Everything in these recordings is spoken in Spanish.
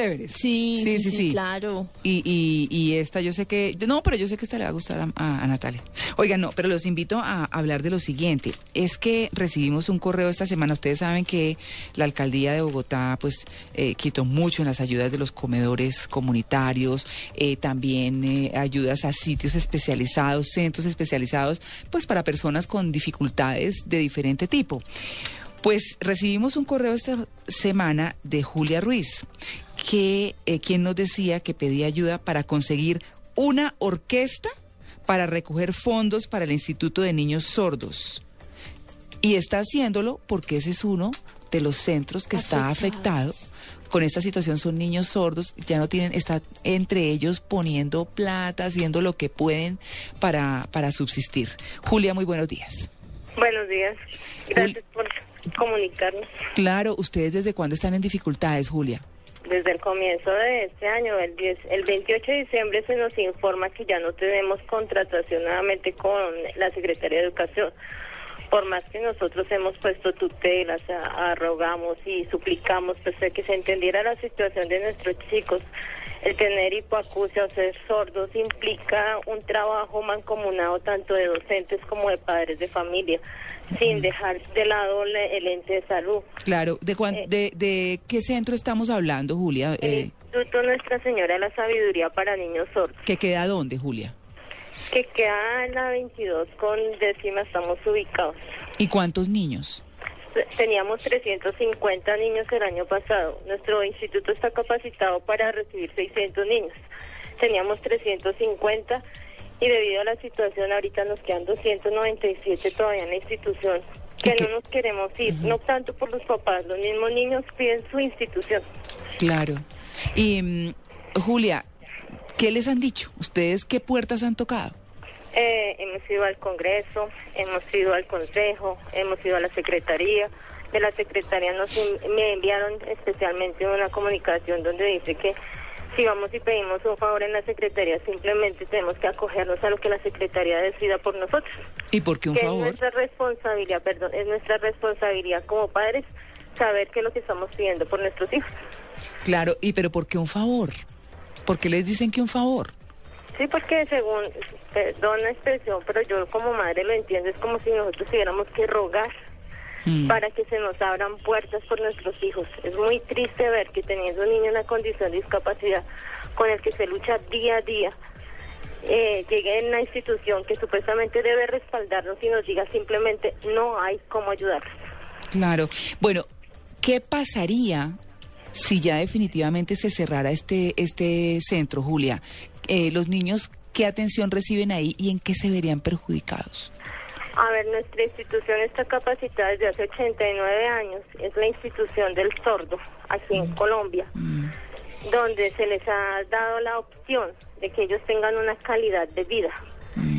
Chéveres. Sí, sí, sí, sí. claro. Y, y, y esta yo sé que, no, pero yo sé que esta le va a gustar a, a- a Natalia. Oigan, no, pero los invito a hablar de lo siguiente. Es que recibimos un correo esta semana. Ustedes saben que la alcaldía de Bogotá, pues, eh, quitó mucho en las ayudas de los comedores comunitarios, eh, también eh, ayudas a sitios especializados, centros especializados, pues, para personas con dificultades de diferente tipo. Pues recibimos un correo esta semana de Julia Ruiz, que eh, quien nos decía que pedía ayuda para conseguir una orquesta para recoger fondos para el Instituto de Niños Sordos. Y está haciéndolo porque ese es uno de los centros que está afectado con esta situación. Son niños sordos, ya no tienen, está entre ellos poniendo plata, haciendo lo que pueden para, para subsistir. Julia, muy buenos días. Buenos días. Gracias por comunicarnos. Claro, ¿ustedes desde cuándo están en dificultades, Julia? Desde el comienzo de este año, el, 10 el 28 de diciembre, se nos informa que ya no tenemos contratación nuevamente con la Secretaría de Educación. Por más que nosotros hemos puesto tutelas, arrogamos y suplicamos pues, que se entendiera la situación de nuestros chicos. El tener hipoacusia o ser sordos implica un trabajo mancomunado tanto de docentes como de padres de familia, sin dejar de lado el ente de salud. Claro, ¿de, cuán- Eh. de, de qué centro estamos hablando, Julia? El Eh, Instituto Nuestra Señora de la Sabiduría para Niños Sordos, ¿Que queda dónde, Julia? que queda en la 22 con décima, estamos ubicados. ¿Y cuántos niños? Teníamos 350 niños el año pasado. Nuestro instituto está capacitado para recibir 600 niños. Teníamos 350 y debido a la situación ahorita nos quedan 297 todavía en la institución. Que no nos queremos ir, no tanto por los papás, los mismos niños piden su institución. Claro. Y, mm, Julia, ¿qué les han dicho? ¿Ustedes qué puertas han tocado? Eh, hemos ido al Congreso, hemos ido al Consejo, hemos ido a la Secretaría. De la Secretaría nos me enviaron especialmente una comunicación donde dice que si vamos y pedimos un favor en la Secretaría, simplemente tenemos que acogernos a lo que la Secretaría decida por nosotros. ¿Y por qué un que es favor? nuestra responsabilidad, perdón, es nuestra responsabilidad como padres saber qué es lo que estamos pidiendo por nuestros hijos. Claro, ¿y pero por qué un favor? ¿Por qué les dicen que un favor? Sí, porque según, perdón la expresión, pero yo como madre lo entiendo, es como si nosotros tuviéramos que rogar Mm. para que se nos abran puertas por nuestros hijos. Es muy triste ver que teniendo un niño en una condición de discapacidad con el que se lucha día a día, eh, llegue en una institución que supuestamente debe respaldarnos y nos diga simplemente no hay cómo ayudarlos. Claro. Bueno, ¿qué pasaría si ya definitivamente se cerrara este, este centro, Julia? Eh, los niños, ¿qué atención reciben ahí y en qué se verían perjudicados? A ver, nuestra institución está capacitada desde hace 89 años. Es la institución del sordo aquí en Colombia, donde se les ha dado la opción de que ellos tengan una calidad de vida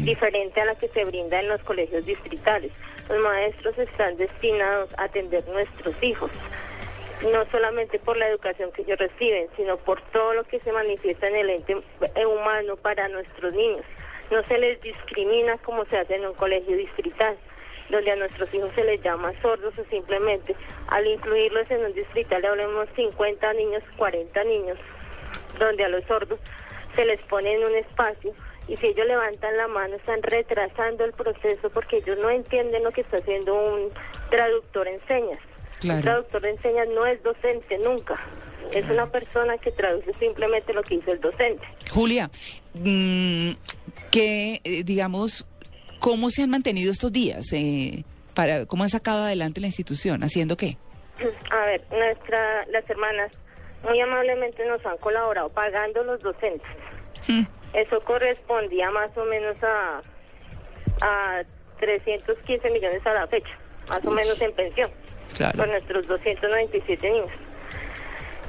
diferente a la que se brinda en los colegios distritales. Los maestros están destinados a atender nuestros hijos, no solamente por la educación que ellos reciben, sino por todo lo que se manifiesta en el ente humano para nuestros niños. No se les discrimina como se hace en un colegio distrital, donde a nuestros hijos se les llama sordos o simplemente al incluirlos en un distrital, hablemos 50 niños, 40 niños, donde a los sordos se les pone en un espacio y si ellos levantan la mano están retrasando el proceso porque ellos no entienden lo que está haciendo un traductor en señas. Claro. Un traductor en señas no es docente nunca, es una persona que traduce simplemente lo que dice el docente. Julia, mm, ¿qué, eh, digamos, cómo se han mantenido estos días? Eh, para, ¿Cómo han sacado adelante la institución? ¿Haciendo qué? A ver, nuestra, las hermanas muy amablemente nos han colaborado pagando los docentes. Mm, Eso correspondía más o menos a, a 315 millones a la fecha, más o menos en pensión, Claro. por nuestros 297 niños.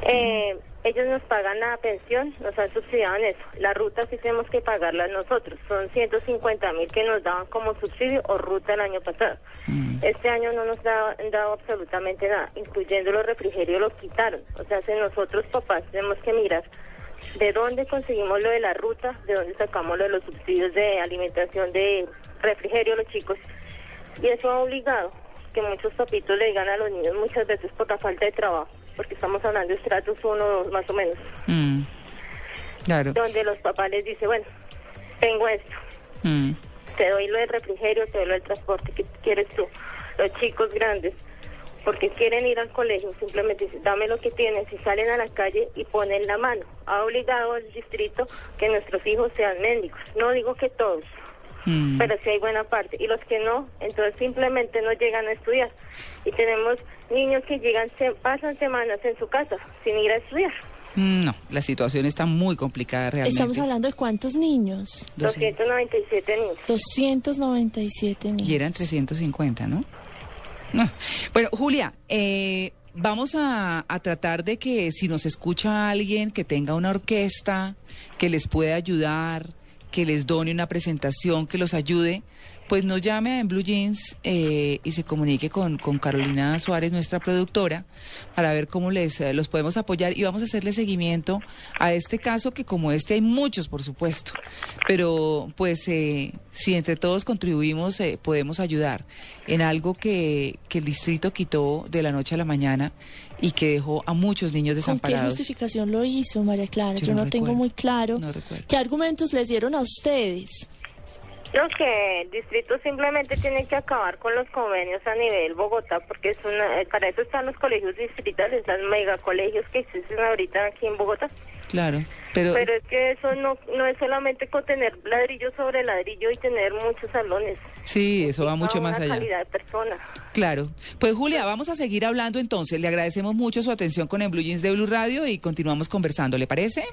Eh, ellos nos pagan la pensión, nos han subsidiado en eso. La ruta sí tenemos que pagarla nosotros. Son 150 mil que nos daban como subsidio o ruta el año pasado. Este año no nos da- han dado absolutamente nada, incluyendo los refrigerios los quitaron. O sea, si nosotros papás tenemos que mirar de dónde conseguimos lo de la ruta, de dónde sacamos lo de los subsidios de alimentación de refrigerio los chicos. Y eso ha obligado que muchos papitos le digan a los niños muchas veces por la falta de trabajo, porque estamos hablando de estratos uno o dos más o menos, Mm. Claro. donde los papás les dicen, bueno, tengo esto, Mm. te doy lo del refrigerio, te doy lo del transporte, ¿qué quieres tú? Los chicos grandes, porque quieren ir al colegio, simplemente dicen, dame lo que tienes y salen a la calle y ponen la mano. Ha obligado al distrito que nuestros hijos sean médicos. No digo que todos, Mm. pero sí hay buena parte. Y los que no, entonces simplemente no llegan a estudiar. Y tenemos niños que llegan, se pasan semanas en su casa sin ir a estudiar. Mm, No, la situación está muy complicada realmente. Estamos hablando de cuántos niños. 297 niños. 297 niños. Y eran 350, ¿no? No. Bueno, Julia, eh, vamos a, a tratar de que si nos escucha alguien que tenga una orquesta, que les pueda ayudar, que les done una presentación, que los ayude, pues nos llame en Blue Jeans eh, y se comunique con, con Carolina Suárez, nuestra productora, para ver cómo les eh, los podemos apoyar y vamos a hacerle seguimiento a este caso que como este hay muchos, por supuesto, pero pues eh, si entre todos contribuimos eh, podemos ayudar en algo que, que el distrito quitó de la noche a la mañana y que dejó a muchos niños ¿Con qué desamparados. justificación lo hizo, María Clara? Yo Yo, no no, tengo muy claro. No. ¿Qué argumentos les dieron a ustedes? No, que el distrito simplemente tiene que acabar con los convenios a nivel Bogotá, porque es una, eh, para eso están los colegios distritales, los megacolegios que existen ahorita aquí en Bogotá. Claro, pero, Pero es que eso no, no es solamente con tener ladrillo sobre ladrillo y tener muchos salones. sí, eso va mucho más allá. calidad de persona. Claro. Pues Julia, vamos a seguir hablando entonces. Le agradecemos mucho su atención con el Blue Jeans de Blue Radio y continuamos conversando, ¿le parece?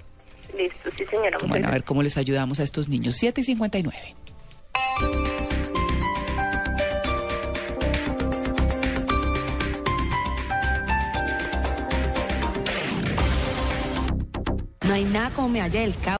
Listo, sí señora. Bueno, a ver cómo les ayudamos a estos niños. 7 y 59. No hay nada como me del cabo.